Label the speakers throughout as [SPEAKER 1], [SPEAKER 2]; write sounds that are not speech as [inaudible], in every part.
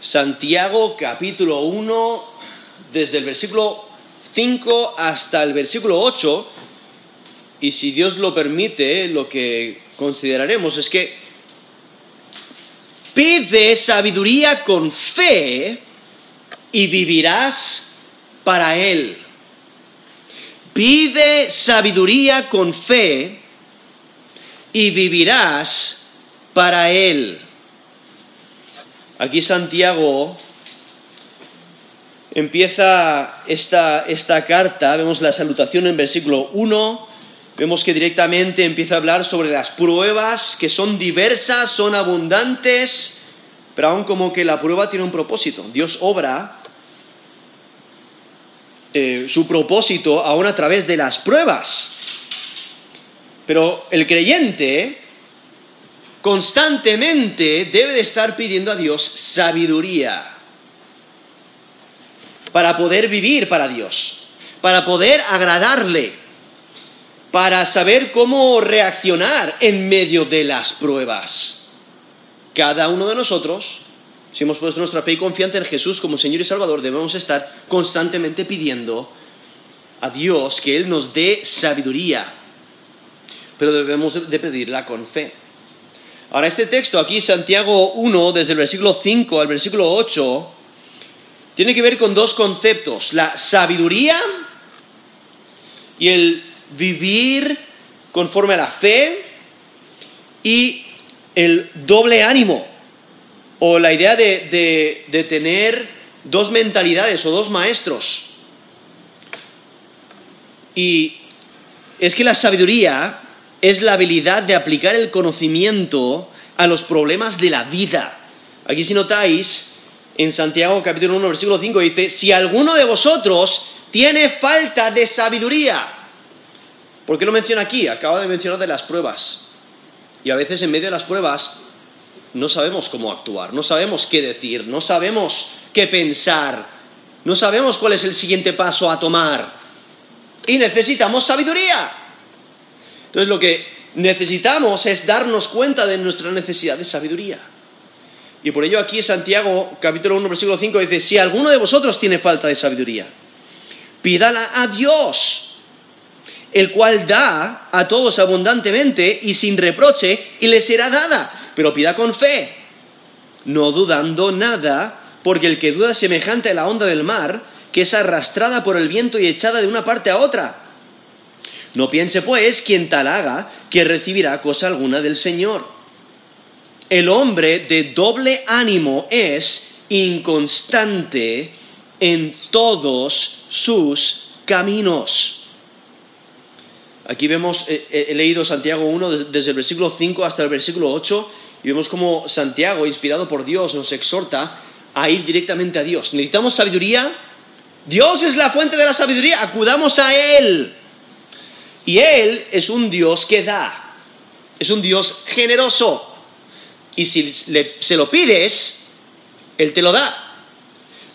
[SPEAKER 1] Santiago capítulo 1, desde el versículo 5 hasta el versículo 8, y si Dios lo permite, lo que consideraremos es que pide sabiduría con fe y vivirás para Él. Pide sabiduría con fe y vivirás para Él. Aquí Santiago empieza esta, esta carta, vemos la salutación en versículo 1, vemos que directamente empieza a hablar sobre las pruebas que son diversas, son abundantes, pero aún como que la prueba tiene un propósito. Dios obra eh, su propósito aún a través de las pruebas. Pero el creyente constantemente debe de estar pidiendo a Dios sabiduría para poder vivir para Dios, para poder agradarle, para saber cómo reaccionar en medio de las pruebas. Cada uno de nosotros, si hemos puesto nuestra fe y confianza en Jesús como Señor y Salvador, debemos estar constantemente pidiendo a Dios que Él nos dé sabiduría, pero debemos de pedirla con fe. Ahora, este texto aquí, Santiago 1, desde el versículo 5 al versículo 8, tiene que ver con dos conceptos, la sabiduría y el vivir conforme a la fe y el doble ánimo, o la idea de, de tener dos mentalidades o dos maestros. Y es que la sabiduría es la habilidad de aplicar el conocimiento a los problemas de la vida. Aquí si notáis, en Santiago capítulo 1, versículo 5 dice, si alguno de vosotros tiene falta de sabiduría. ¿Por qué lo menciona aquí? Acaba de mencionar de las pruebas. Y a veces en medio de las pruebas no sabemos cómo actuar, no sabemos qué decir, no sabemos qué pensar, no sabemos cuál es el siguiente paso a tomar. Y necesitamos sabiduría. Entonces lo que necesitamos es darnos cuenta de nuestra necesidad de sabiduría. Y por ello aquí Santiago capítulo 1 versículo 5 dice, si alguno de vosotros tiene falta de sabiduría, pídala a Dios, el cual da a todos abundantemente y sin reproche, y le será dada, pero pida con fe, no dudando nada, porque el que duda es semejante a la onda del mar, que es arrastrada por el viento y echada de una parte a otra. No piense, pues, quien tal haga, que recibirá cosa alguna del Señor. El hombre de doble ánimo es inconstante en todos sus caminos. Aquí vemos, he, leído Santiago 1 desde el versículo 5 hasta el versículo 8 y vemos cómo Santiago, inspirado por Dios, nos exhorta a ir directamente a Dios. ¿Necesitamos sabiduría? Dios es la fuente de la sabiduría, acudamos a Él. Y Él es un Dios que da, es un Dios generoso. Y si se lo pides, Él te lo da.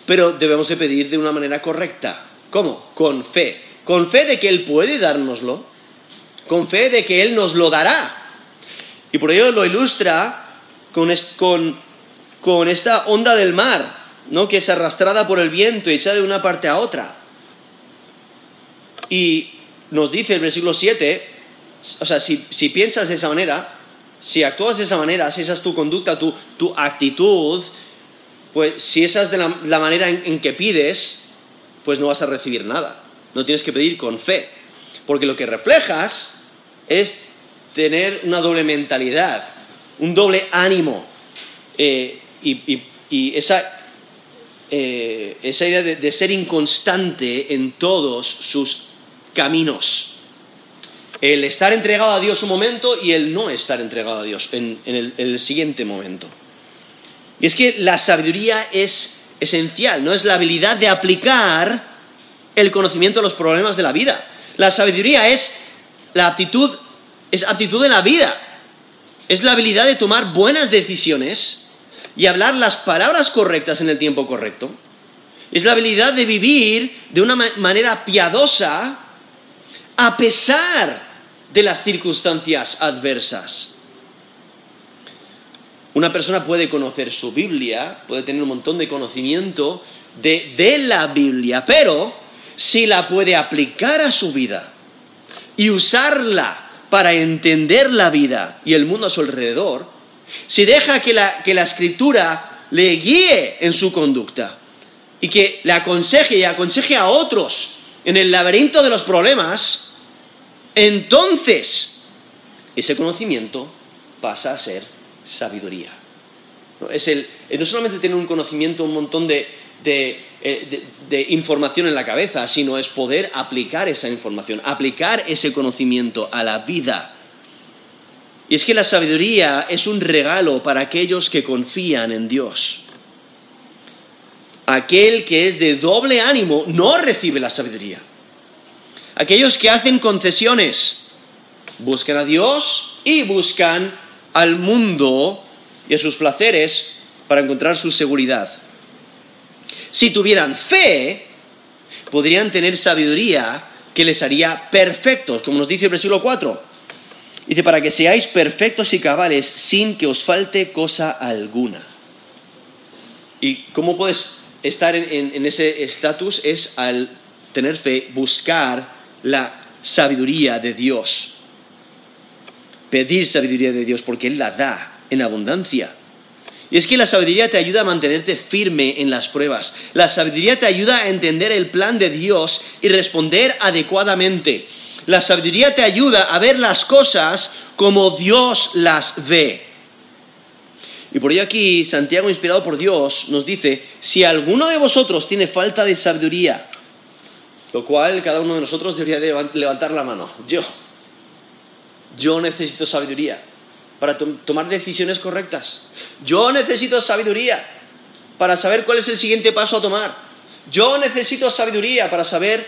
[SPEAKER 1] Pero debemos de pedir de una manera correcta. ¿Cómo? Con fe. Con fe de que Él puede dárnoslo. Con fe de que Él nos lo dará. Y por ello lo ilustra con, con esta onda del mar, ¿no? que es arrastrada por el viento y echada de una parte a otra. Y nos dice el versículo 7, o sea, si, piensas de esa manera, si actúas de esa manera, si esa es tu conducta, tu, actitud, pues si esa es de la, manera en, que pides, pues no vas a recibir nada. No tienes que pedir con fe. Porque lo que reflejas es tener una doble mentalidad, un doble ánimo. Eh, y, esa, eh, esa idea de, de, ser inconstante en todos sus caminos. El estar entregado a Dios un momento y el no estar entregado a Dios en, el, siguiente momento. Y es que la sabiduría es esencial, no es la habilidad de aplicar el conocimiento a los problemas de la vida. La sabiduría es la aptitud, es aptitud de la vida. Es la habilidad de tomar buenas decisiones y hablar las palabras correctas en el tiempo correcto. Es la habilidad de vivir de una manera piadosa a pesar de las circunstancias adversas. Una persona puede conocer su Biblia, puede tener un montón de conocimiento de, de la Biblia, pero si la puede aplicar a su vida y usarla para entender la vida y el mundo a su alrededor, si deja que la, que la escritura le guíe en su conducta y que le aconseje y aconseje a otros en el laberinto de los problemas, entonces ese conocimiento pasa a ser sabiduría. No, es el, no solamente tener un conocimiento, un montón de, eh, de, información en la cabeza, sino es poder aplicar esa información, aplicar ese conocimiento a la vida. Y es que la sabiduría es un regalo para aquellos que confían en Dios. Aquel que es de doble ánimo no recibe la sabiduría. Aquellos que hacen concesiones buscan a Dios y buscan al mundo y a sus placeres para encontrar su seguridad. Si tuvieran fe, podrían tener sabiduría que les haría perfectos, como nos dice el versículo 4. Dice, para que seáis perfectos y cabales sin que os falte cosa alguna. ¿Y cómo puedes estar en, en ese estatus? Es al tener fe, buscar la sabiduría de Dios pedir sabiduría de Dios porque Él la da en abundancia. Y es que la sabiduría te ayuda a mantenerte firme en las pruebas. La sabiduría te ayuda a entender el plan de Dios y responder adecuadamente. La sabiduría te ayuda a ver las cosas como Dios las ve. Y por ello aquí Santiago, inspirado por Dios, nos dice, si alguno de vosotros tiene falta de sabiduría, lo cual cada uno de nosotros debería levantar la mano, yo, yo necesito sabiduría para tomar decisiones correctas. Yo necesito sabiduría para saber cuál es el siguiente paso a tomar. Yo necesito sabiduría para saber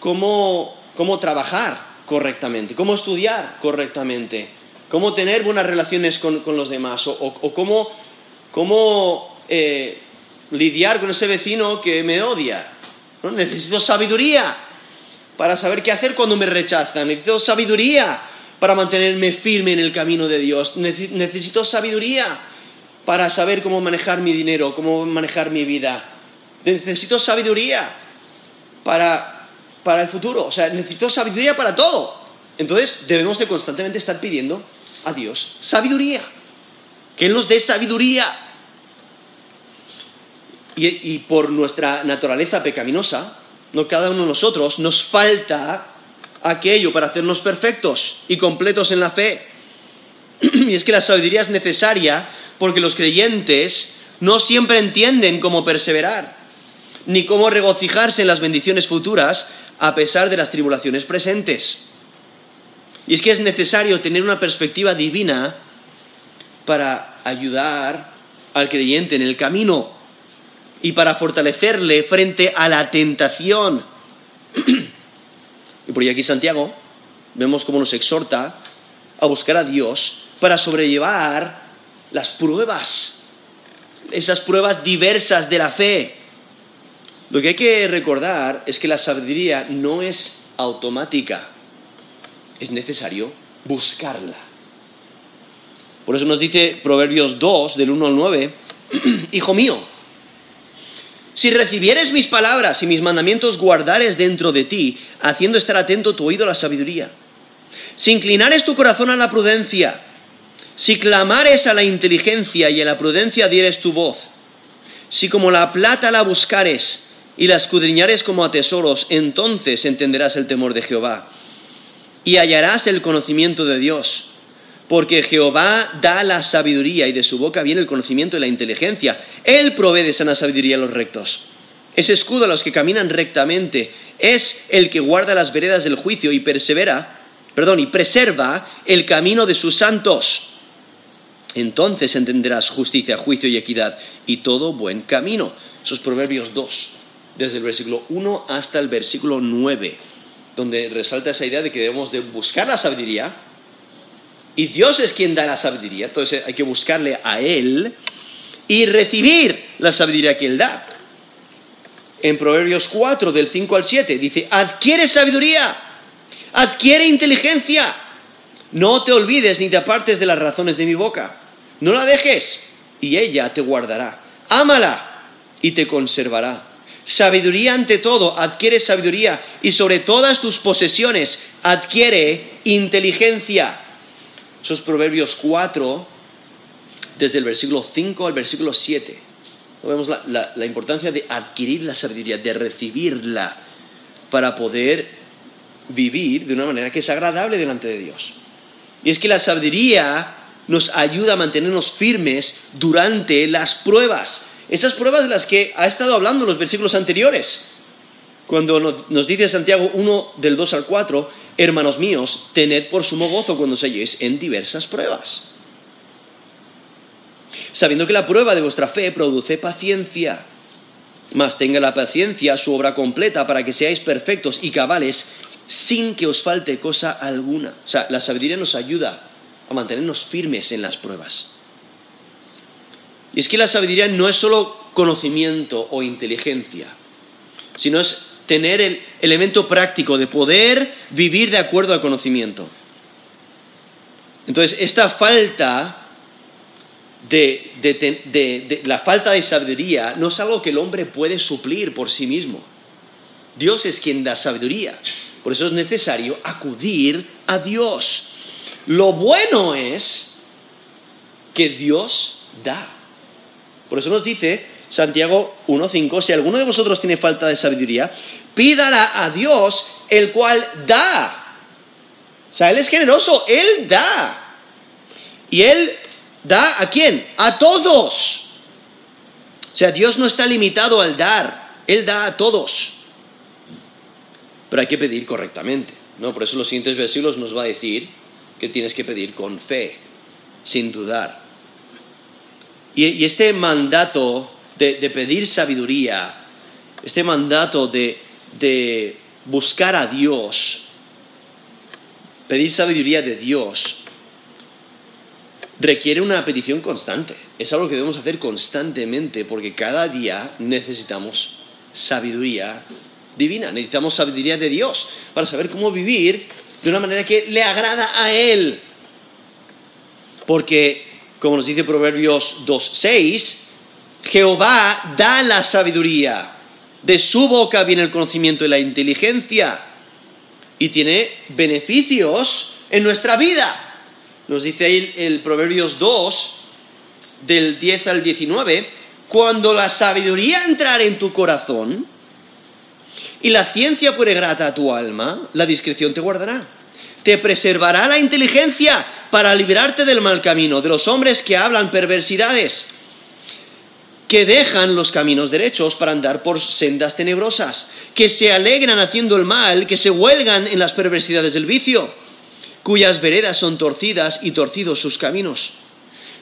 [SPEAKER 1] cómo, trabajar correctamente, cómo estudiar correctamente, cómo tener buenas relaciones con, los demás o, cómo, eh, lidiar con ese vecino que me odia. Necesito sabiduría para saber qué hacer cuando me rechazan. Necesito sabiduría para mantenerme firme en el camino de Dios. Necesito sabiduría para saber cómo manejar mi dinero, cómo manejar mi vida. Necesito sabiduría para, para el futuro. O sea, necesito sabiduría para todo. Entonces debemos de constantemente estar pidiendo a Dios sabiduría. Que Él nos dé sabiduría. Y, por nuestra naturaleza pecaminosa, no cada uno de nosotros nos falta aquello para hacernos perfectos y completos en la fe. [clears throat] y es que la sabiduría es necesaria porque los creyentes no siempre entienden cómo perseverar, ni cómo regocijarse en las bendiciones futuras a pesar de las tribulaciones presentes. Y es que es necesario tener una perspectiva divina para ayudar al creyente en el camino y para fortalecerle frente a la tentación. [clears throat] Y por aquí Santiago vemos cómo nos exhorta a buscar a Dios para sobrellevar las pruebas, esas pruebas diversas de la fe. Lo que hay que recordar es que la sabiduría no es automática, es necesario buscarla. Por eso nos dice Proverbios 2, del 1 al 9, [clears throat] Hijo mío, si recibieres mis palabras y mis mandamientos guardares dentro de ti, haciendo estar atento tu oído a la sabiduría. Si inclinares tu corazón a la prudencia, si clamares a la inteligencia y a la prudencia dieres tu voz, si como la plata la buscares y la escudriñares como a tesoros, entonces entenderás el temor de Jehová y hallarás el conocimiento de Dios porque Jehová da la sabiduría y de su boca viene el conocimiento y la inteligencia. Él provee de sana sabiduría a los rectos. Es escudo a los que caminan rectamente. Es el que guarda las veredas del juicio y persevera, perdón, y preserva el camino de sus santos. Entonces entenderás justicia, juicio y equidad y todo buen camino. Esos Proverbios 2, desde el versículo 1 hasta el versículo 9, donde resalta esa idea de que debemos de buscar la sabiduría, y Dios es quien da la sabiduría, entonces hay que buscarle a Él y recibir la sabiduría que Él da. En Proverbios 4, del 5 al 7, dice, adquiere sabiduría, adquiere inteligencia, no te olvides ni te apartes de las razones de mi boca. No la dejes y ella te guardará. Ámala y te conservará. Sabiduría ante todo, adquiere sabiduría y sobre todas tus posesiones adquiere inteligencia. Esos proverbios 4, desde el versículo 5 al versículo 7. Vemos la, la importancia de adquirir la sabiduría, de recibirla para poder vivir de una manera que es agradable delante de Dios. Y es que la sabiduría nos ayuda a mantenernos firmes durante las pruebas. Esas pruebas de las que ha estado hablando en los versículos anteriores. Cuando nos dice Santiago 1 del 2 al 4, hermanos míos, tened por sumo gozo cuando os halléis en diversas pruebas. Sabiendo que la prueba de vuestra fe produce paciencia. Mas tenga la paciencia su obra completa para que seáis perfectos y cabales sin que os falte cosa alguna. O sea, la sabiduría nos ayuda a mantenernos firmes en las pruebas. Y es que la sabiduría no es solo conocimiento o inteligencia, sino es tener el elemento práctico de poder vivir de acuerdo al conocimiento. Entonces, esta falta de, de, la falta de sabiduría no es algo que el hombre puede suplir por sí mismo. Dios es quien da sabiduría. Por eso es necesario acudir a Dios. Lo bueno es que Dios da. Por eso nos dice Santiago 1.5, si alguno de vosotros tiene falta de sabiduría, pídala a Dios, el cual da. O sea, Él es generoso, Él da. Y Él da a quién? A todos. O sea, Dios no está limitado al dar, Él da a todos. Pero hay que pedir correctamente. ¿no? Por eso los siguientes versículos nos va a decir que tienes que pedir con fe, sin dudar. Y, este mandato de, pedir sabiduría, este mandato de, de buscar a Dios, pedir sabiduría de Dios, requiere una petición constante. Es algo que debemos hacer constantemente porque cada día necesitamos sabiduría divina, necesitamos sabiduría de Dios para saber cómo vivir de una manera que le agrada a Él. Porque, como nos dice Proverbios 2.6, Jehová da la sabiduría, de su boca viene el conocimiento y la inteligencia, y tiene beneficios en nuestra vida. Nos dice ahí el Proverbios 2, del 10 al 19, cuando la sabiduría entrare en tu corazón, y la ciencia fuere grata a tu alma, la discreción te guardará. Te preservará la inteligencia para librarte del mal camino, de los hombres que hablan perversidades, que dejan los caminos derechos para andar por sendas tenebrosas, que se alegran haciendo el mal, que se huelgan en las perversidades del vicio, cuyas veredas son torcidas y torcidos sus caminos.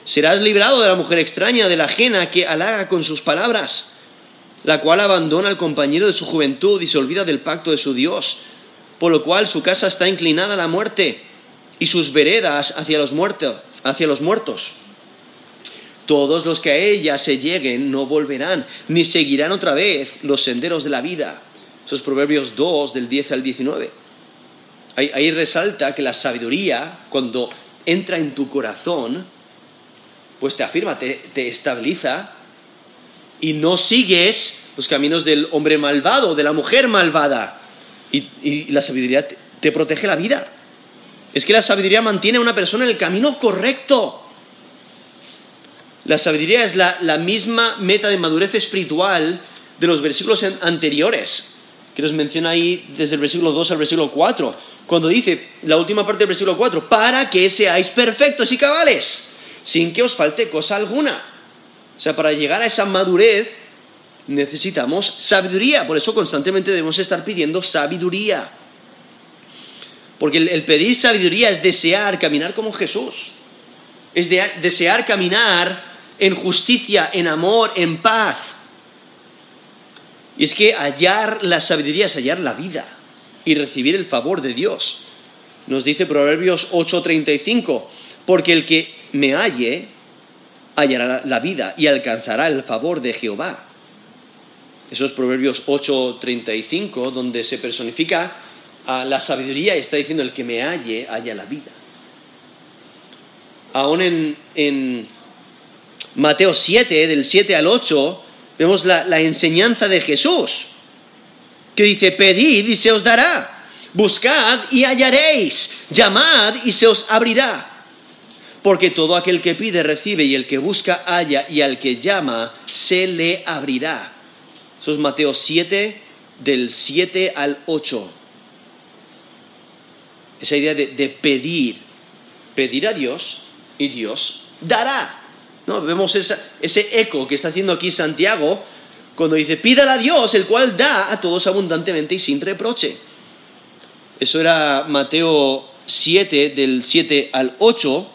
[SPEAKER 1] Serás librado de la mujer extraña, de la ajena que halaga con sus palabras la cual abandona al compañero de su juventud y se olvida del pacto de su Dios, por lo cual su casa está inclinada a la muerte y sus veredas hacia los muertos, hacia los muertos. Todos los que a ella se lleguen no volverán, ni seguirán otra vez los senderos de la vida. Esos Proverbios 2, del 10 al 19. Ahí, resalta que la sabiduría, cuando entra en tu corazón, pues te afirma, te estabiliza y no sigues los caminos del hombre malvado, de la mujer malvada. Y, la sabiduría te, protege la vida. Es que la sabiduría mantiene a una persona en el camino correcto. La sabiduría es la, la misma meta de madurez espiritual de los versículos anteriores, que nos menciona ahí desde el versículo 2 al versículo 4, cuando dice la última parte del versículo 4, para que seáis perfectos y cabales, sin que os falte cosa alguna. O sea, para llegar a esa madurez necesitamos sabiduría. Por eso constantemente debemos estar pidiendo sabiduría. Porque el, pedir sabiduría es desear caminar como Jesús. Es desear caminar en justicia, en amor, en paz. Y es que hallar la sabiduría es hallar la vida y recibir el favor de Dios. Nos dice Proverbios 8:35, porque el que me halle hallará la vida y alcanzará el favor de Jehová. Esos Proverbios 8:35, donde se personifica a la sabiduría, está diciendo el que me halle, halla la vida. Aún en, Mateo 7, del 7 al 8, vemos la, la enseñanza de Jesús, que dice, pedid y se os dará, buscad y hallaréis, llamad y se os abrirá. Porque todo aquel que pide recibe y el que busca halla y al que llama se le abrirá. Eso es Mateo 7, del 7 al 8. Esa idea de, de pedir, pedir a Dios y Dios dará. ¿No? Vemos ese eco que está haciendo aquí Santiago cuando dice, pídala a Dios, el cual da a todos abundantemente y sin reproche. Eso era Mateo 7, del 7 al 8.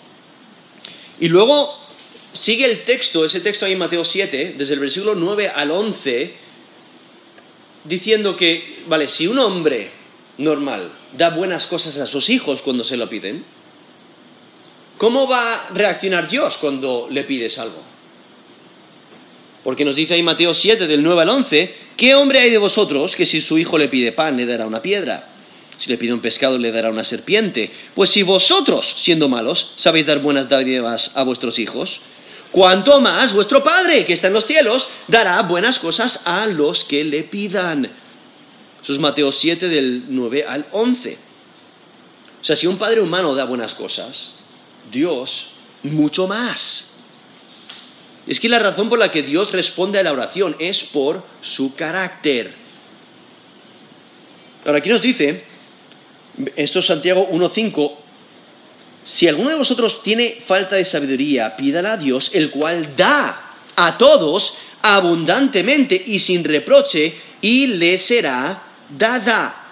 [SPEAKER 1] Y luego sigue el texto, ese texto ahí en Mateo 7, desde el versículo 9 al 11, diciendo que, vale, si un hombre normal da buenas cosas a sus hijos cuando se lo piden, ¿Cómo va a reaccionar Dios cuando le pides algo? Porque nos dice ahí Mateo 7, del 9 al 11, ¿qué hombre hay de vosotros que si su hijo le pide pan le dará una piedra? Si le pide un pescado le dará una serpiente. Pues si vosotros, siendo malos, sabéis dar buenas dádivas a vuestros hijos, cuanto más vuestro Padre, que está en los cielos, dará buenas cosas a los que le pidan. Eso es Mateo 7 del 9 al 11. O sea, si un padre humano da buenas cosas, Dios mucho más. Es que la razón por la que Dios responde a la oración es por su carácter. Ahora aquí nos dice, esto es Santiago 1.5, si alguno de vosotros tiene falta de sabiduría, pídala a Dios, el cual da a todos abundantemente y sin reproche, y le será dada.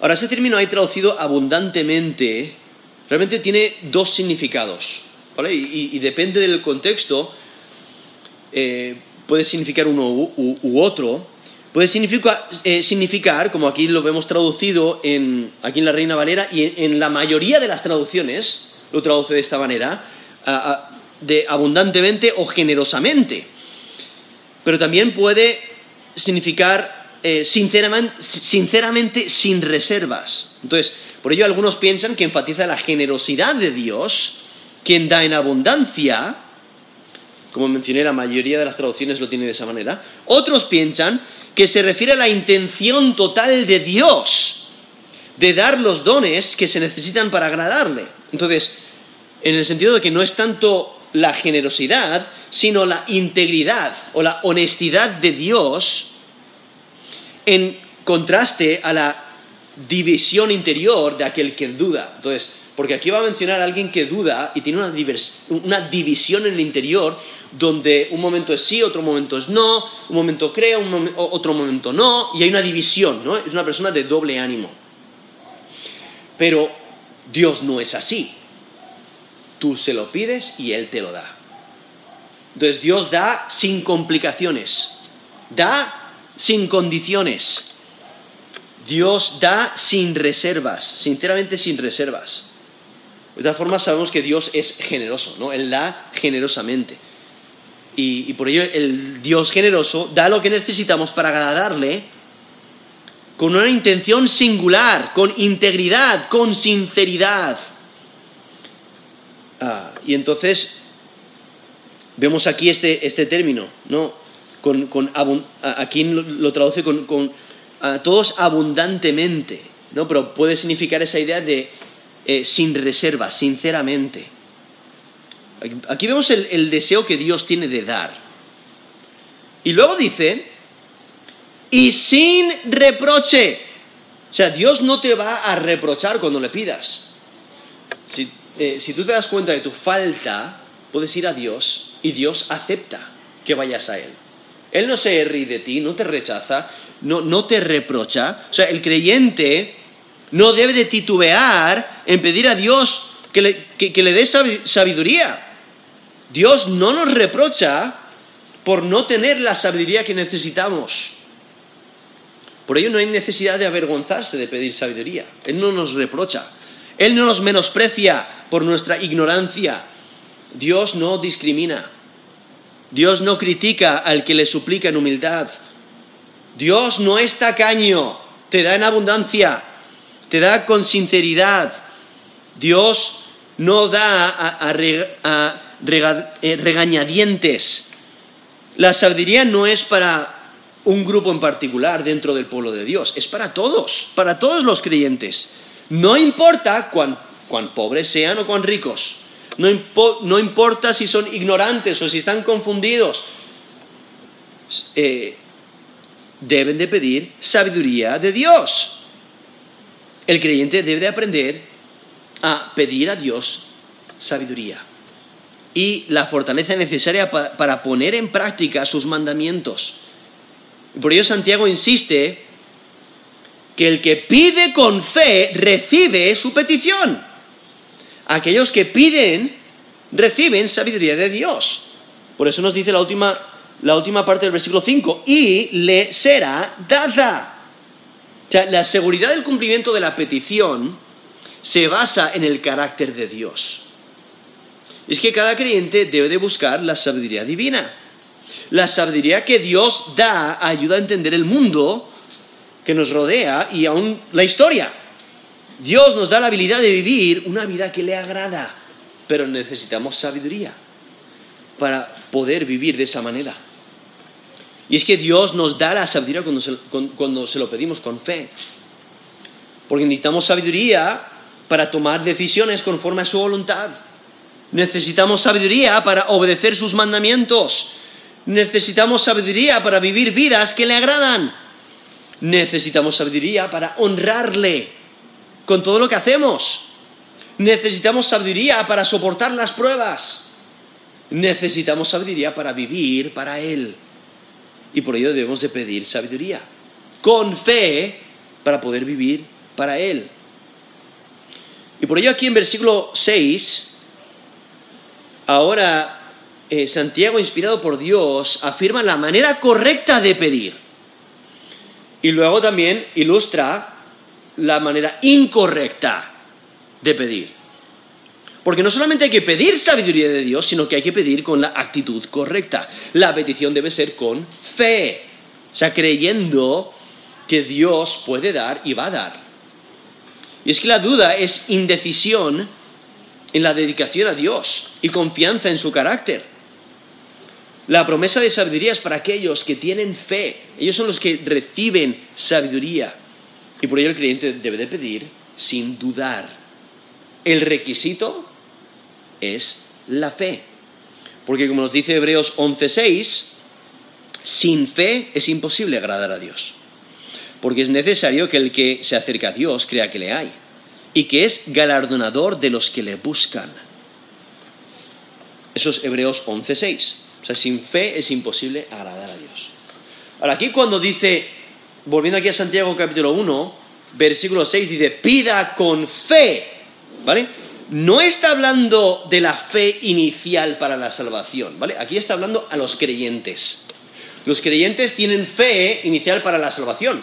[SPEAKER 1] Ahora, ese término hay traducido abundantemente realmente tiene dos significados, ¿vale? Y, depende del contexto, eh, puede significar uno u, otro. Puede eh, significar, como aquí lo vemos traducido en, aquí en la Reina Valera, y en, la mayoría de las traducciones lo traduce de esta manera, de abundantemente o generosamente. Pero también puede significar eh, sinceramente sin reservas. Entonces, por ello algunos piensan que enfatiza la generosidad de Dios, quien da en abundancia, como mencioné, la mayoría de las traducciones lo tiene de esa manera. Otros piensan que se refiere a la intención total de Dios de dar los dones que se necesitan para agradarle. Entonces, en el sentido de que no es tanto la generosidad, sino la integridad o la honestidad de Dios en contraste a la división interior de aquel que duda. Entonces, porque aquí va a mencionar a alguien que duda y tiene una, división en el interior donde un momento es sí, otro momento es no, un momento cree, otro momento no, y hay una división, ¿no? Es una persona de doble ánimo. Pero Dios no es así. Tú se lo pides y Él te lo da. Entonces Dios da sin complicaciones, da sin condiciones. Dios da sin reservas, sinceramente sin reservas. De todas formas sabemos que Dios es generoso, ¿no? Él da generosamente. Y, por ello el Dios generoso da lo que necesitamos para agradarle con una intención singular, con integridad, con sinceridad. Ah, y entonces vemos aquí este, este término, ¿no? Con, aquí lo traduce con, a todos abundantemente, ¿no? Pero puede significar esa idea de eh, sin reserva, sinceramente. Aquí vemos el, deseo que Dios tiene de dar. Y luego dice, y sin reproche. O sea, Dios no te va a reprochar cuando le pidas. Si, eh, si, tú te das cuenta de tu falta, puedes ir a Dios y Dios acepta que vayas a Él. Él no se ríe de ti, no te rechaza, no, te reprocha. O sea, el creyente no debe de titubear en pedir a Dios que le, que le dé sabiduría. Dios no nos reprocha por no tener la sabiduría que necesitamos. Por ello no hay necesidad de avergonzarse de pedir sabiduría. Él no nos reprocha. Él no nos menosprecia por nuestra ignorancia. Dios no discrimina. Dios no critica al que le suplica en humildad. Dios no es tacaño, te da en abundancia, te da con sinceridad. Dios no da a, eh, regañadientes. La sabiduría no es para un grupo en particular dentro del pueblo de Dios, es para todos, para todos los creyentes. No importa cuán, pobres sean o cuán ricos, no, no, importa si son ignorantes o si están confundidos, eh, deben de pedir sabiduría de Dios. El creyente debe de aprender a pedir a Dios sabiduría y la fortaleza necesaria para poner en práctica sus mandamientos. Por ello Santiago insiste que el que pide con fe recibe su petición. Aquellos que piden reciben sabiduría de Dios. Por eso nos dice la última, la última parte del versículo 5, y le será dada. O sea, la seguridad del cumplimiento de la petición se basa en el carácter de Dios. Es que cada creyente debe de buscar la sabiduría divina. La sabiduría que Dios da ayuda a entender el mundo que nos rodea y aún la historia. Dios nos da la habilidad de vivir una vida que le agrada, pero necesitamos sabiduría para poder vivir de esa manera. Y es que Dios nos da la sabiduría cuando se, cuando se lo pedimos con fe. Porque necesitamos sabiduría para tomar decisiones conforme a su voluntad. Necesitamos sabiduría para obedecer sus mandamientos. Necesitamos sabiduría para vivir vidas que le agradan. Necesitamos sabiduría para honrarle con todo lo que hacemos. Necesitamos sabiduría para soportar las pruebas. Necesitamos sabiduría para vivir para Él. Y por ello debemos de pedir sabiduría. Con fe para poder vivir para Él. Y por ello aquí en versículo 6, ahora eh, Santiago, inspirado por Dios, afirma la manera correcta de pedir. Y luego también ilustra la manera incorrecta de pedir. Porque no solamente hay que pedir sabiduría de Dios, sino que hay que pedir con la actitud correcta. La petición debe ser con fe, o sea, creyendo que Dios puede dar y va a dar. Y es que la duda es indecisión en la dedicación a Dios y confianza en su carácter. La promesa de sabiduría es para aquellos que tienen fe. Ellos son los que reciben sabiduría. Y por ello el creyente debe de pedir sin dudar. El requisito es la fe. Porque como nos dice Hebreos 11:6, sin fe es imposible agradar a Dios porque es necesario que el que se acerca a Dios crea que le hay y que es galardonador de los que le buscan. Eso es Hebreos 11.6. O sea, sin fe es imposible agradar a Dios. Ahora, aquí cuando dice, volviendo aquí a Santiago capítulo 1, versículo 6, dice, pida con fe, ¿vale? No está hablando de la fe inicial para la salvación, ¿vale? Aquí está hablando a los creyentes. Los creyentes tienen fe inicial para la salvación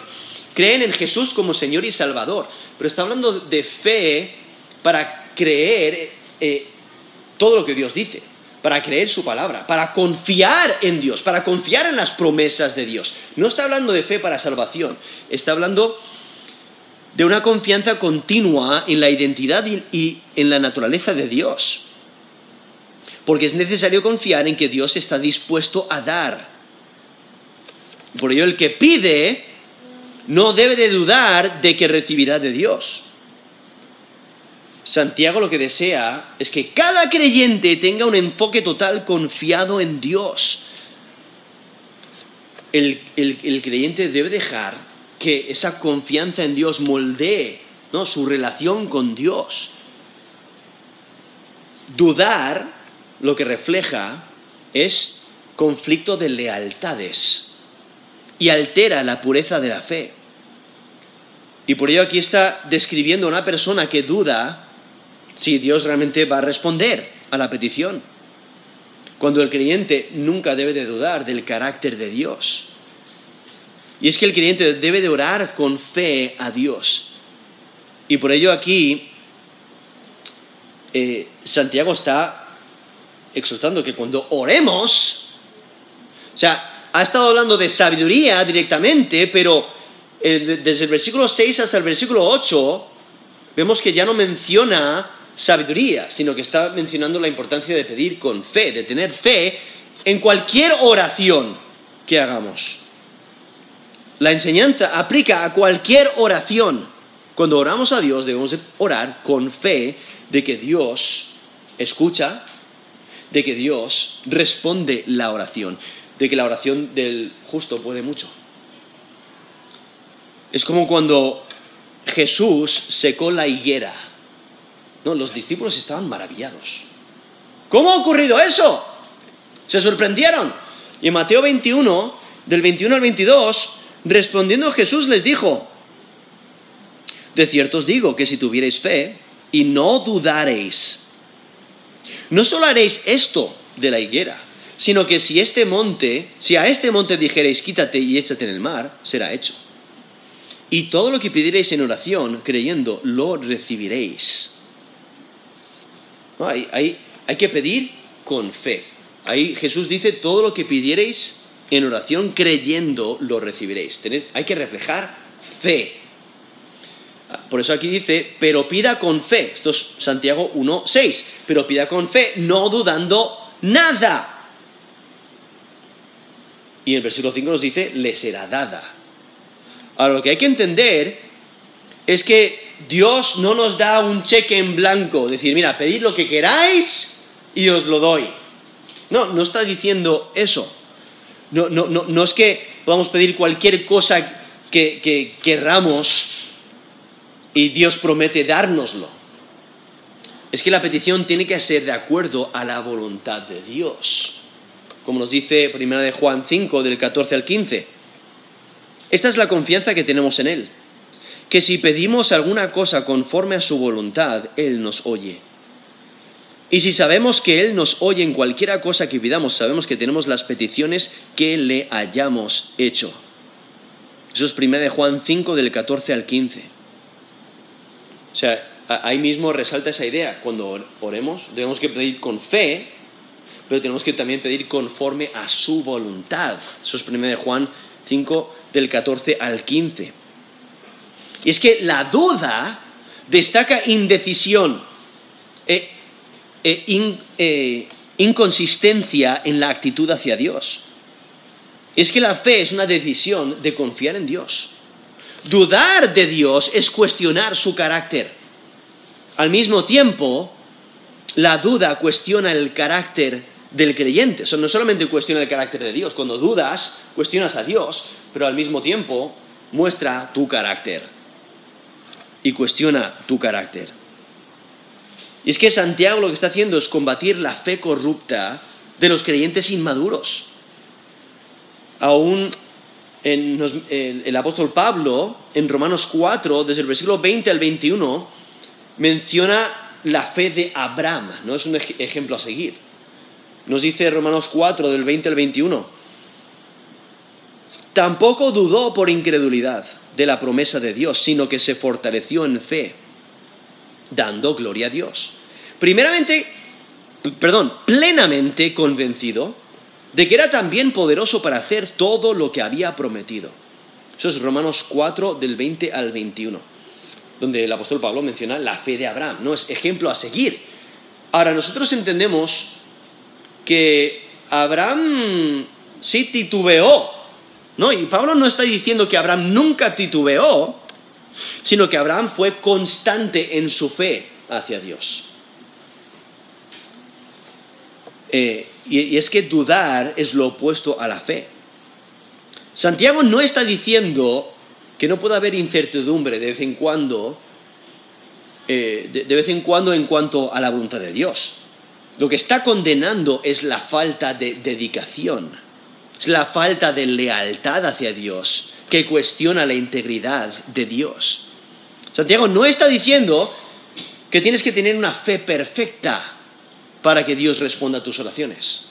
[SPEAKER 1] creen en Jesús como Señor y Salvador, pero está hablando de fe para creer eh, todo lo que Dios dice, para creer su palabra, para confiar en Dios, para confiar en las promesas de Dios. No está hablando de fe para salvación, está hablando de una confianza continua en la identidad y en la naturaleza de Dios. Porque es necesario confiar en que Dios está dispuesto a dar. Por ello, el que pide no debe de dudar de que recibirá de Dios. Santiago lo que desea es que cada creyente tenga un enfoque total confiado en Dios. El, creyente debe dejar que esa confianza en Dios moldee ¿no? su relación con Dios. Dudar lo que refleja es conflicto de lealtades y altera la pureza de la fe. Y por ello aquí está describiendo a una persona que duda si Dios realmente va a responder a la petición. Cuando el creyente nunca debe de dudar del carácter de Dios. Y es que el creyente debe de orar con fe a Dios. Y por ello aquí eh, Santiago está exhortando que cuando oremos, o sea, ha estado hablando de sabiduría directamente, pero desde el versículo 6 hasta el versículo 8, vemos que ya no menciona sabiduría, sino que está mencionando la importancia de pedir con fe, de tener fe en cualquier oración que hagamos. La enseñanza aplica a cualquier oración. Cuando oramos a Dios debemos orar con fe de que Dios escucha, de que Dios responde la oración, de que la oración del justo puede mucho. Es como cuando Jesús secó la higuera. No, los discípulos estaban maravillados. ¿Cómo ha ocurrido eso? Se sorprendieron. Y en Mateo 21, del 21 al 22, respondiendo Jesús les dijo, de cierto os digo que si tuvierais fe y no dudareis, no solo haréis esto de la higuera, sino que si este monte, si a este monte dijereis quítate y échate en el mar, será hecho. Y todo lo que pidierais en oración, creyendo, lo recibiréis. Hay, que pedir con fe. Ahí Jesús dice, todo lo que pidierais en oración, creyendo, lo recibiréis. hay que reflejar fe. Por eso aquí dice, pero pida con fe. Esto es Santiago 1.6. Pero pida con fe, no dudando nada. Y el versículo 5 nos dice, le será dada. Ahora, lo que hay que entender es que Dios no nos da un cheque en blanco, decir, mira, pedid lo que queráis y os lo doy. No, no está diciendo eso. No, no, no, es que podamos pedir cualquier cosa que, que querramos y Dios promete dárnoslo. Es que la petición tiene que ser de acuerdo a la voluntad de Dios. Como nos dice 1 de Juan 5, del 14 al 15. Esta es la confianza que tenemos en Él, que si pedimos alguna cosa conforme a su voluntad, Él nos oye. Y si sabemos que Él nos oye en cualquiera cosa que pidamos, sabemos que tenemos las peticiones que le hayamos hecho. Eso es 1 de Juan 5 del 14 al 15. O sea, ahí mismo resalta esa idea. Cuando oremos, debemos que pedir con fe, pero tenemos que también pedir conforme a su voluntad. Eso es 1 de Juan 5 del 14 al 15. Y es que la duda destaca indecisión, e, e e, inconsistencia en la actitud hacia Dios. Es que la fe es una decisión de confiar en Dios. Dudar de Dios es cuestionar su carácter. Al mismo tiempo, la duda cuestiona el carácter del creyente. Eso no solamente cuestiona el carácter de Dios. Cuando dudas, cuestionas a Dios, pero al mismo tiempo muestra tu carácter y cuestiona tu carácter. Y es que Santiago lo que está haciendo es combatir la fe corrupta de los creyentes inmaduros. Aún el apóstol Pablo, en Romanos 4, desde el versículo 20 al 21, menciona la fe de Abraham, ¿no? Es un ejemplo a seguir. Nos dice Romanos 4, del 20 al 21. Tampoco dudó por incredulidad de la promesa de Dios, sino que se fortaleció en fe, dando gloria a Dios. Primeramente, perdón, plenamente convencido de que era también poderoso para hacer todo lo que había prometido. Eso es Romanos 4 del 20 al 21, donde el apóstol Pablo menciona la fe de Abraham, no es ejemplo a seguir. Ahora, nosotros entendemos que Abraham sí titubeó no, y Pablo no está diciendo que Abraham nunca titubeó, sino que Abraham fue constante en su fe hacia Dios. Eh, y, es que dudar es lo opuesto a la fe. Santiago no está diciendo que no pueda haber incertidumbre de vez en cuando, eh, de vez en cuando en cuanto a la voluntad de Dios. Lo que está condenando es la falta de dedicación la falta de lealtad hacia Dios que cuestiona la integridad de Dios. Santiago no está diciendo que tienes que tener una fe perfecta para que Dios responda a tus oraciones.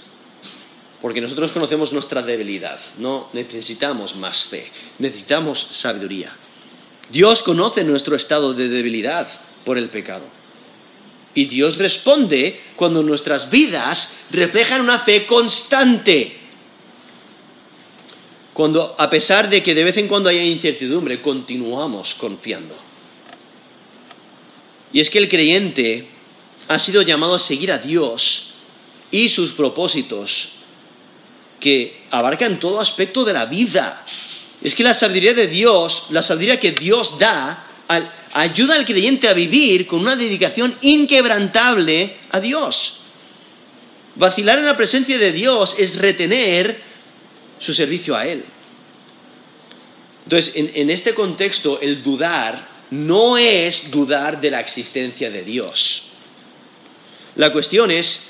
[SPEAKER 1] Porque nosotros conocemos nuestra debilidad, no necesitamos más fe, necesitamos sabiduría. Dios conoce nuestro estado de debilidad por el pecado. Y Dios responde cuando nuestras vidas reflejan una fe constante cuando a pesar de que de vez en cuando haya incertidumbre, continuamos confiando. Y es que el creyente ha sido llamado a seguir a Dios y sus propósitos que abarcan todo aspecto de la vida. Es que la sabiduría de Dios, la sabiduría que Dios da, ayuda al creyente a vivir con una dedicación inquebrantable a Dios. Vacilar en la presencia de Dios es retener su servicio a Él. Entonces, en, este contexto, el dudar no es dudar de la existencia de Dios. La cuestión es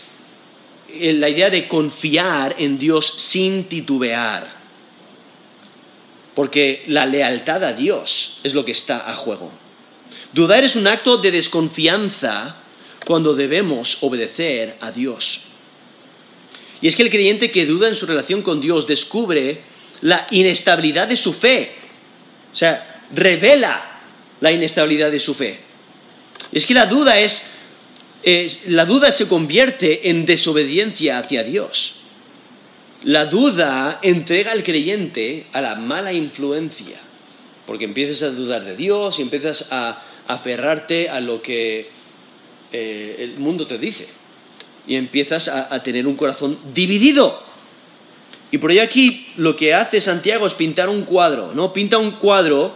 [SPEAKER 1] eh, la idea de confiar en Dios sin titubear. Porque la lealtad a Dios es lo que está a juego. Dudar es un acto de desconfianza cuando debemos obedecer a Dios. Y es que el creyente que duda en su relación con Dios descubre la inestabilidad de su fe. O sea, revela la inestabilidad de su fe. Es que la duda es, la duda se convierte en desobediencia hacia Dios. La duda entrega al creyente a la mala influencia, porque empiezas a dudar de Dios y empiezas a aferrarte a lo que eh, el mundo te dice y empiezas a, tener un corazón dividido. Y por ello aquí lo que hace Santiago es pintar un cuadro, ¿no? Pinta un cuadro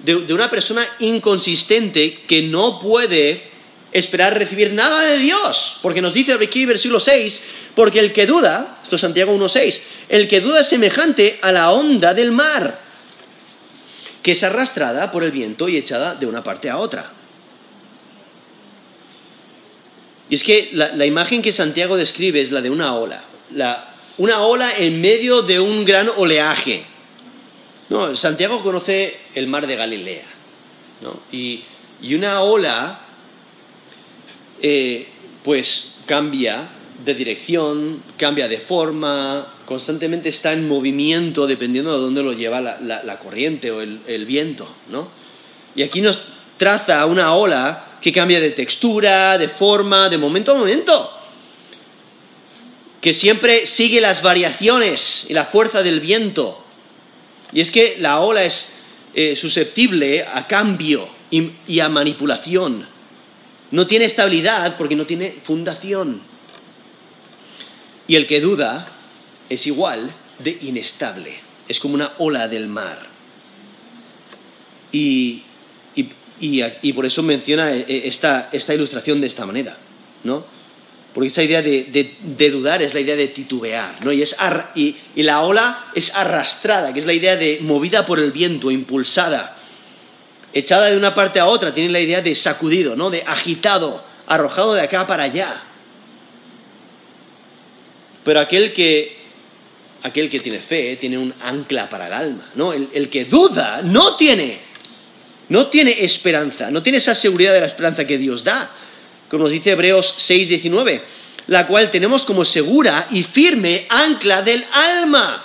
[SPEAKER 1] de, una persona inconsistente que no puede esperar recibir nada de Dios. Porque nos dice aquí versículo 6, porque el que duda, esto es Santiago 1.6, el que duda es semejante a la onda del mar, que es arrastrada por el viento y echada de una parte a otra. Y es que la, imagen que Santiago describe es la de una ola. una ola en medio de un gran oleaje. No, Santiago conoce el mar de Galilea. Y, una ola, eh, pues cambia de dirección, cambia de forma, constantemente está en movimiento dependiendo de dónde lo lleva la, corriente o el, el viento. ¿no? Y aquí nos traza una ola que cambia de textura, de forma, de momento a momento, que siempre sigue las variaciones y la fuerza del viento. Y es que la ola es eh, susceptible a cambio y a manipulación. No tiene estabilidad porque no tiene fundación. Y el que duda es igual de inestable. Es como una ola del mar. Y y, por eso menciona eh, eh, esta, ilustración de esta manera, ¿no? Porque esa idea de, dudar es la idea de titubear, ¿no? Y, y, la ola es arrastrada, que es la idea de movida por el viento, impulsada, echada de una parte a otra, tiene la idea de sacudido, ¿no? De agitado, arrojado de acá para allá. Pero aquel que, aquel que tiene fe tiene un ancla para el alma, ¿no? el que duda no tiene no tiene esperanza, no tiene esa seguridad de la esperanza que Dios da, como nos dice Hebreos 6:19, la cual tenemos como segura y firme ancla del alma.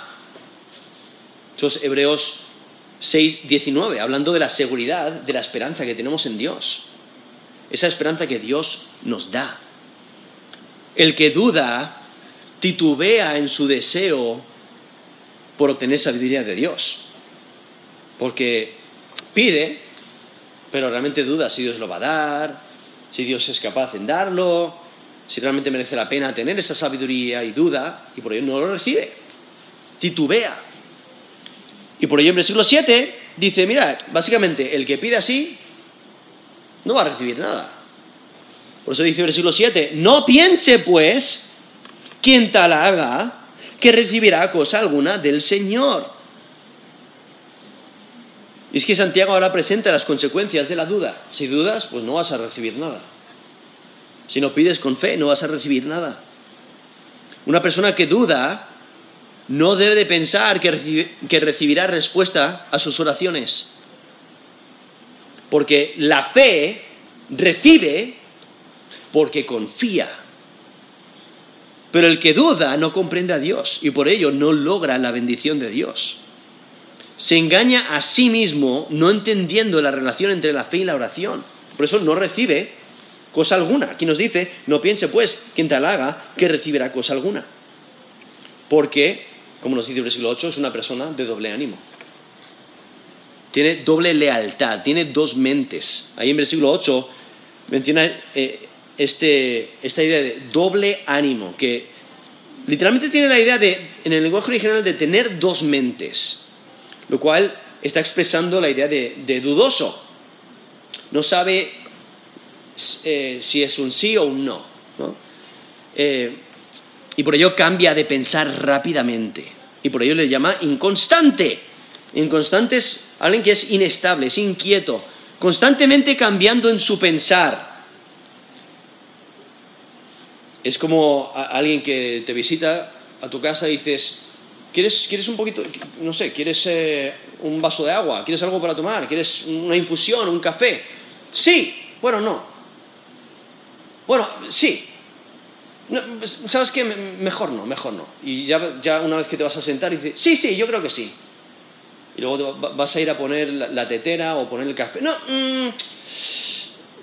[SPEAKER 1] Eso es Hebreos 6:19, hablando de la seguridad de la esperanza que tenemos en Dios. Esa esperanza que Dios nos da. El que duda titubea en su deseo por obtener sabiduría de Dios. Porque pide, pero realmente duda si Dios lo va a dar, si Dios es capaz en darlo, si realmente merece la pena tener esa sabiduría y duda, y por ello no lo recibe. Titubea. Y por ello en versículo 7 dice, mira, básicamente el que pide así no va a recibir nada. Por eso dice el versículo 7, no piense pues quien tal haga que recibirá cosa alguna del Señor. Y es que Santiago ahora presenta las consecuencias de la duda. Si dudas, pues no vas a recibir nada. Si no pides con fe, no vas a recibir nada. Una persona que duda no debe de pensar que, que recibirá respuesta a sus oraciones. Porque la fe recibe porque confía. Pero el que duda no comprende a Dios y por ello no logra la bendición de Dios se engaña a sí mismo no entendiendo la relación entre la fe y la oración. Por eso no recibe cosa alguna. Aquí nos dice, no piense pues quien te halaga que recibirá cosa alguna. Porque, como nos dice el versículo 8, es una persona de doble ánimo. Tiene doble lealtad, tiene dos mentes. Ahí en versículo 8 menciona eh, este, esta idea de doble ánimo, que literalmente tiene la idea de, en el lenguaje original, de tener dos mentes, lo cual está expresando la idea de, dudoso. No sabe eh, si es un sí o un no. Eh, y por ello cambia de pensar rápidamente. Y por ello le llama inconstante. Inconstante es alguien que es inestable, es inquieto, constantemente cambiando en su pensar. Es como alguien que te visita a tu casa y dices, ¿quieres, quieres un poquito, no sé, quieres eh, un vaso de agua? ¿Quieres algo para tomar? ¿Quieres una infusión, un café? Sí, bueno, no. Bueno, sí. ¿Sabes qué? Mejor no, mejor no. Y ya, ya una vez que te vas a sentar, dices, sí, sí, yo creo que sí y luego vas a ir a poner la tetera o poner el café. No, mm,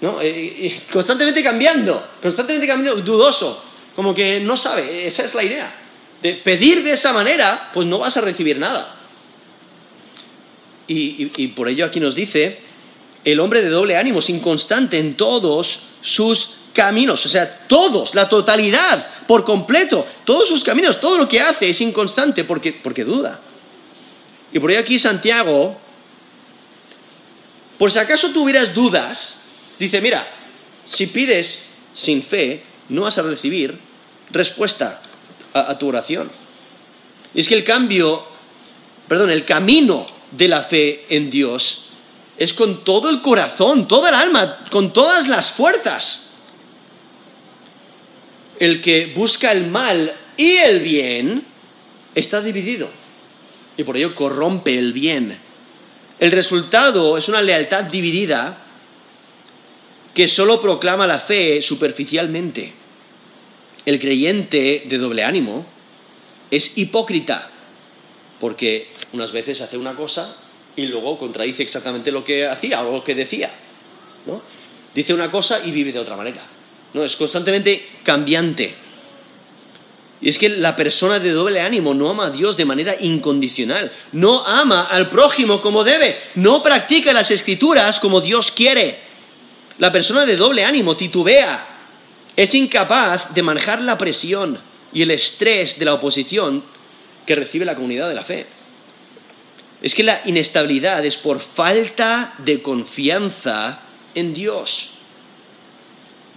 [SPEAKER 1] no eh, constantemente cambiando, constantemente cambiando, dudoso, como que no sabe, esa es la idea. De pedir de esa manera, pues no vas a recibir nada. Y, por ello aquí nos dice, el hombre de doble ánimo es inconstante en todos sus caminos, o sea, todos, la totalidad, por completo, todos sus caminos, todo lo que hace es inconstante porque, porque duda. Y por ahí aquí Santiago, por si acaso tuvieras dudas, dice, mira, si pides sin fe, no vas a recibir respuesta a, tu oración. Y es que el cambio, perdón, el camino de la fe en Dios es con todo el corazón, toda el alma, con todas las fuerzas. El que busca el mal y el bien está dividido y por ello corrompe el bien. El resultado es una lealtad dividida que solo proclama la fe superficialmente. El creyente de doble ánimo es hipócrita, porque unas veces hace una cosa y luego contradice exactamente lo que hacía o lo que decía. ¿no? Dice una cosa y vive de otra manera. ¿no? Es constantemente cambiante. Y es que la persona de doble ánimo no ama a Dios de manera incondicional, no ama al prójimo como debe, no practica las escrituras como Dios quiere. La persona de doble ánimo titubea, es incapaz de manejar la presión y el estrés de la oposición que recibe la comunidad de la fe. Es que la inestabilidad es por falta de confianza en Dios.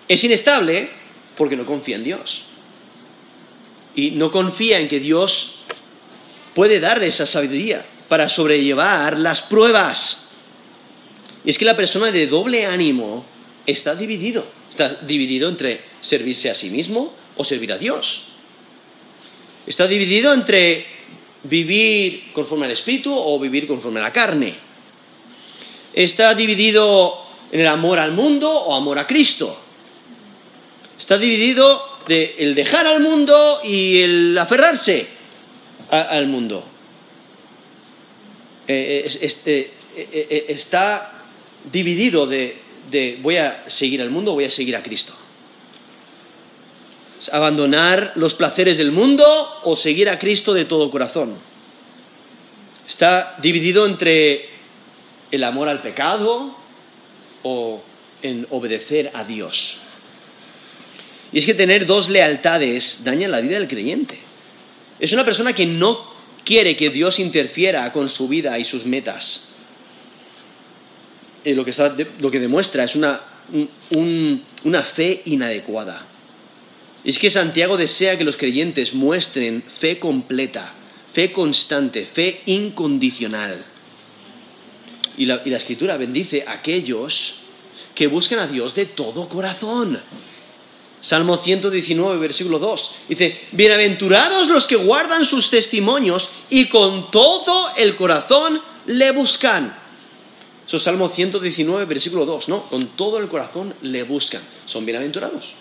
[SPEAKER 1] Es inestable porque no confía en Dios y no confía en que Dios puede darle esa sabiduría para sobrellevar las pruebas. Y es que la persona de doble ánimo está dividido. Está dividido entre servirse a sí mismo o servir a Dios. Está dividido entre vivir conforme al Espíritu o vivir conforme a la carne. Está dividido en el amor al mundo o amor a Cristo. Está dividido de el dejar al mundo y el aferrarse al mundo. Eh, este, eh, eh, está dividido de, de voy a seguir al mundo o voy a seguir a Cristo. Abandonar los placeres del mundo o seguir a Cristo de todo corazón. Está dividido entre el amor al pecado o en obedecer a Dios. Y es que tener dos lealtades daña la vida del creyente. Es una persona que no quiere que Dios interfiera con su vida y sus metas. Lo, que demuestra es una, una fe inadecuada. Es que Santiago desea que los creyentes muestren fe completa, fe constante, fe incondicional. Y la, y la, escritura bendice a aquellos que buscan a Dios de todo corazón. Salmo 119, versículo 2. Dice, bienaventurados los que guardan sus testimonios y con todo el corazón le buscan. Eso es Salmo 119, versículo 2, ¿no? Con todo el corazón le buscan. Son bienaventurados.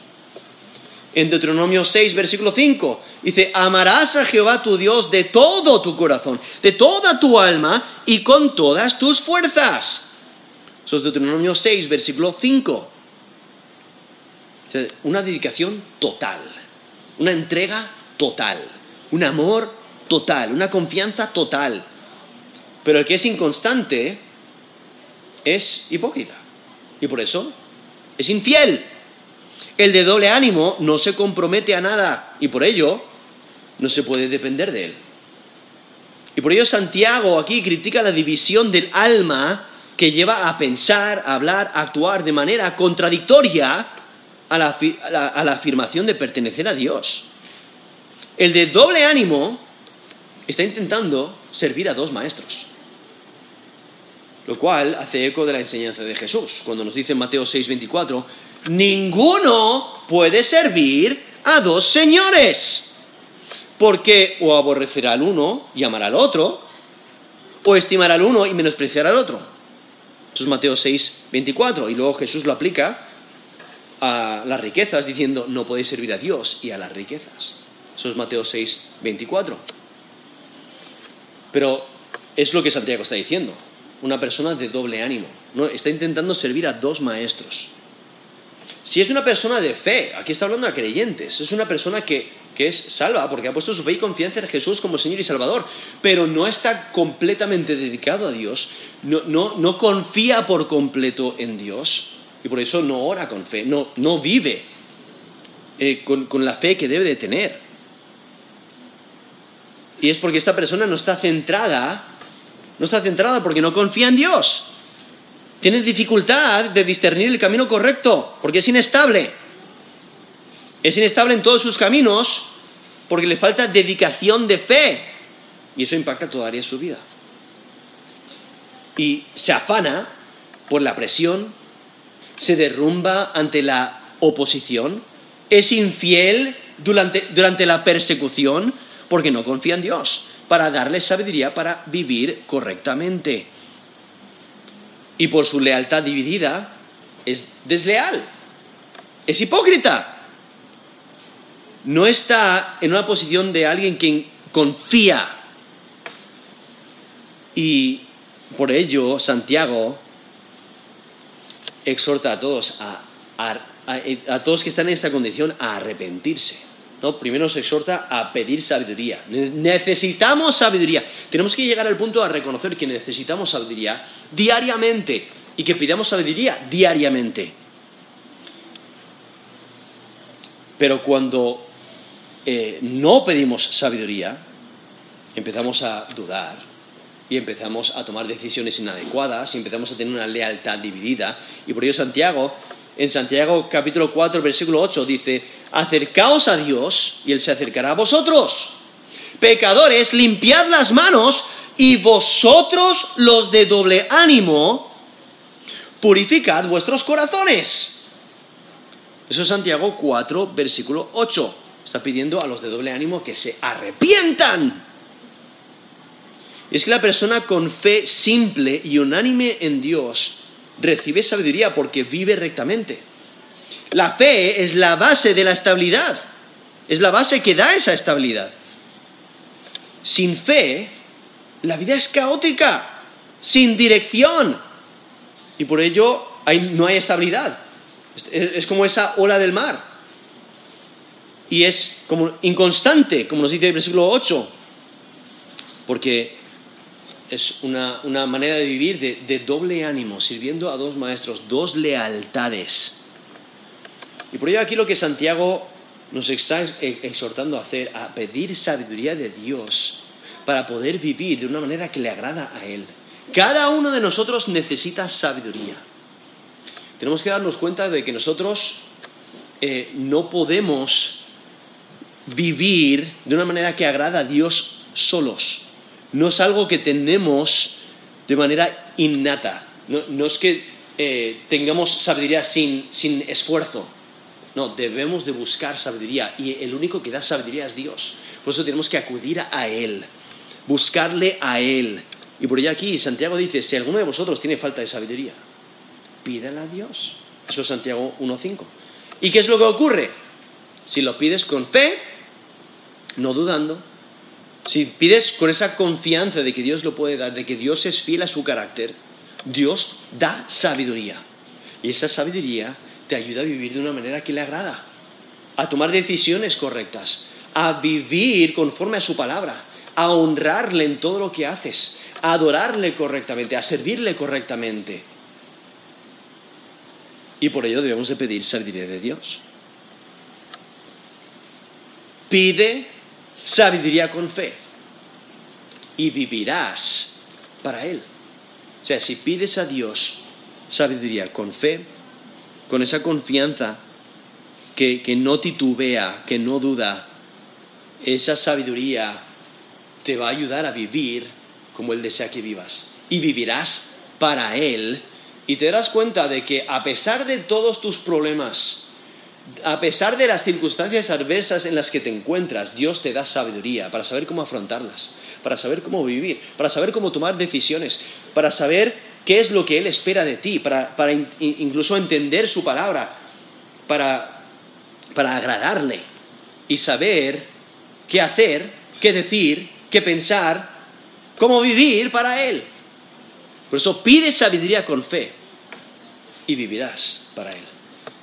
[SPEAKER 1] En Deuteronomio 6, versículo 5, dice, amarás a Jehová tu Dios de todo tu corazón, de toda tu alma y con todas tus fuerzas. Eso es Deuteronomio 6, versículo 5 una dedicación total, una entrega total, un amor total, una confianza total. Pero el que es inconstante es hipócrita. Y por eso es infiel. El de doble ánimo no se compromete a nada y por ello no se puede depender de él. Y por ello Santiago aquí critica la división del alma que lleva a pensar, a hablar, a actuar de manera contradictoria a la, a la afirmación de pertenecer a Dios. El de doble ánimo está intentando servir a dos maestros. Lo cual hace eco de la enseñanza de Jesús, cuando nos dice en Mateo 6:24, ninguno puede servir a dos señores, porque o aborrecerá al uno y amará al otro, o estimará al uno y menospreciará al otro. Eso es Mateo 6:24, y luego Jesús lo aplica a las riquezas, diciendo, no podéis servir a Dios y a las riquezas. Eso es Mateo 6:24. Pero es lo que Santiago está diciendo una persona de doble ánimo. ¿no? Está intentando servir a dos maestros. Si es una persona de fe, aquí está hablando a creyentes, es una persona que, es salva porque ha puesto su fe y confianza en Jesús como Señor y Salvador, pero no está completamente dedicado a Dios, no, confía por completo en Dios y por eso no ora con fe, no, vive eh, con, con la fe que debe de tener. Y es porque esta persona no está centrada no está centrada porque no confía en Dios. Tiene dificultad de discernir el camino correcto porque es inestable. Es inestable en todos sus caminos porque le falta dedicación de fe. Y eso impacta todavía su vida. Y se afana por la presión, se derrumba ante la oposición, es infiel durante, durante la persecución porque no confía en Dios para darle sabiduría para vivir correctamente. Y por su lealtad dividida es desleal, es hipócrita. No está en una posición de alguien que confía. Y por ello Santiago exhorta a todos, a, a todos que están en esta condición, a arrepentirse Primero nos exhorta a pedir sabiduría. Necesitamos sabiduría. Tenemos que llegar al punto a reconocer que necesitamos sabiduría diariamente y que pidamos sabiduría diariamente. Pero cuando eh, no pedimos sabiduría, empezamos a dudar y empezamos a tomar decisiones inadecuadas y empezamos a tener una lealtad dividida. Y por ello Santiago en Santiago capítulo 4, versículo 8 dice, acercaos a Dios y Él se acercará a vosotros. Pecadores, limpiad las manos y vosotros los de doble ánimo, purificad vuestros corazones. Eso es Santiago 4, versículo 8. Está pidiendo a los de doble ánimo que se arrepientan. Es que la persona con fe simple y unánime en Dios recibe sabiduría porque vive rectamente. La fe es la base de la estabilidad, es la base que da esa estabilidad. Sin fe, la vida es caótica, sin dirección, y por ello no hay estabilidad. Es como esa ola del mar. Y es como inconstante, como nos dice el versículo 8, porque es una, manera de vivir de, doble ánimo, sirviendo a dos maestros, dos lealtades. Y por ello aquí lo que Santiago nos está exhortando a hacer, a pedir sabiduría de Dios para poder vivir de una manera que le agrada a Él. Cada uno de nosotros necesita sabiduría. Tenemos que darnos cuenta de que nosotros eh, no podemos vivir de una manera que agrada a Dios solos no es algo que tenemos de manera innata. No, es que eh, tengamos sabiduría sin, sin esfuerzo. No, debemos de buscar sabiduría y el único que da sabiduría es Dios. Por eso tenemos que acudir a Él, buscarle a Él. Y por ello aquí Santiago dice, si alguno de vosotros tiene falta de sabiduría, pídela a Dios. Eso es Santiago 1.5. ¿Y qué es lo que ocurre? Si lo pides con fe, no dudando, si pides con esa confianza de que Dios lo puede dar, de que Dios es fiel a su carácter, Dios da sabiduría. Y esa sabiduría te ayuda a vivir de una manera que le agrada, a tomar decisiones correctas, a vivir conforme a su palabra, a honrarle en todo lo que haces, a adorarle correctamente, a servirle correctamente. Y por ello debemos de pedir sabiduría de Dios. Pide sabiduría con fe y vivirás para Él. O sea, si pides a Dios sabiduría con fe, con esa confianza que, que no titubea, que no duda, esa sabiduría te va a ayudar a vivir como Él desea que vivas. Y vivirás para Él. Y te darás cuenta de que a pesar de todos tus problemas, a pesar de las circunstancias adversas en las que te encuentras, Dios te da sabiduría para saber cómo afrontarlas, para saber cómo vivir, para saber cómo tomar decisiones, para saber qué es lo que Él espera de ti, para, incluso entender su palabra, para, para agradarle y saber qué hacer, qué decir, qué pensar, cómo vivir para Él. Por eso pide sabiduría con fe y vivirás para Él.